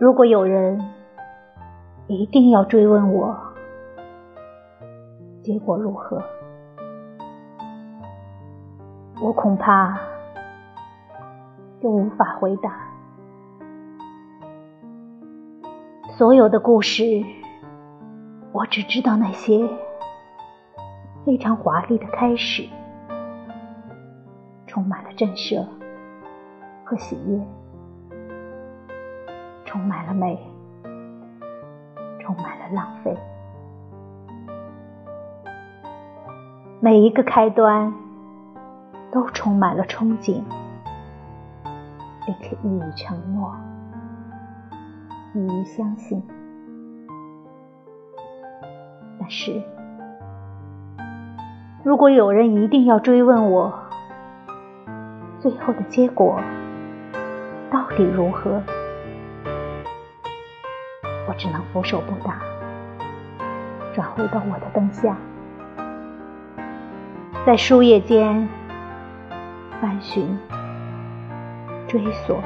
如果有人一定要追问我，结果如何，我恐怕就无法回答。所有的故事，我只知道那些非常华丽的开始，充满了震慑和喜悦，充满了美，充满了浪费。每一个开端都充满了憧憬，并且予以承诺。予以相信，但是，如果有人一定要追问我最后的结果到底如何，我只能俯首不答，转回到我的灯下，在书页间翻寻、追索。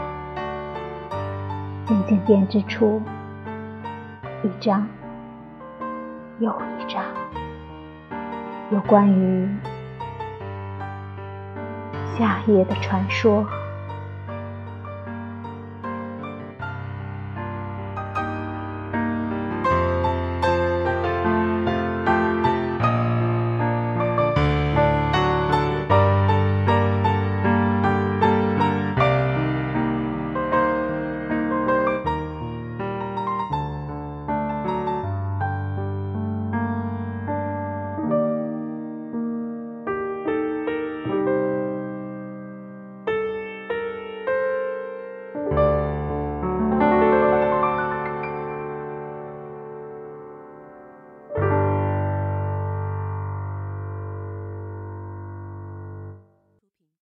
渐渐编织出一张又一张有关于夏夜的传说。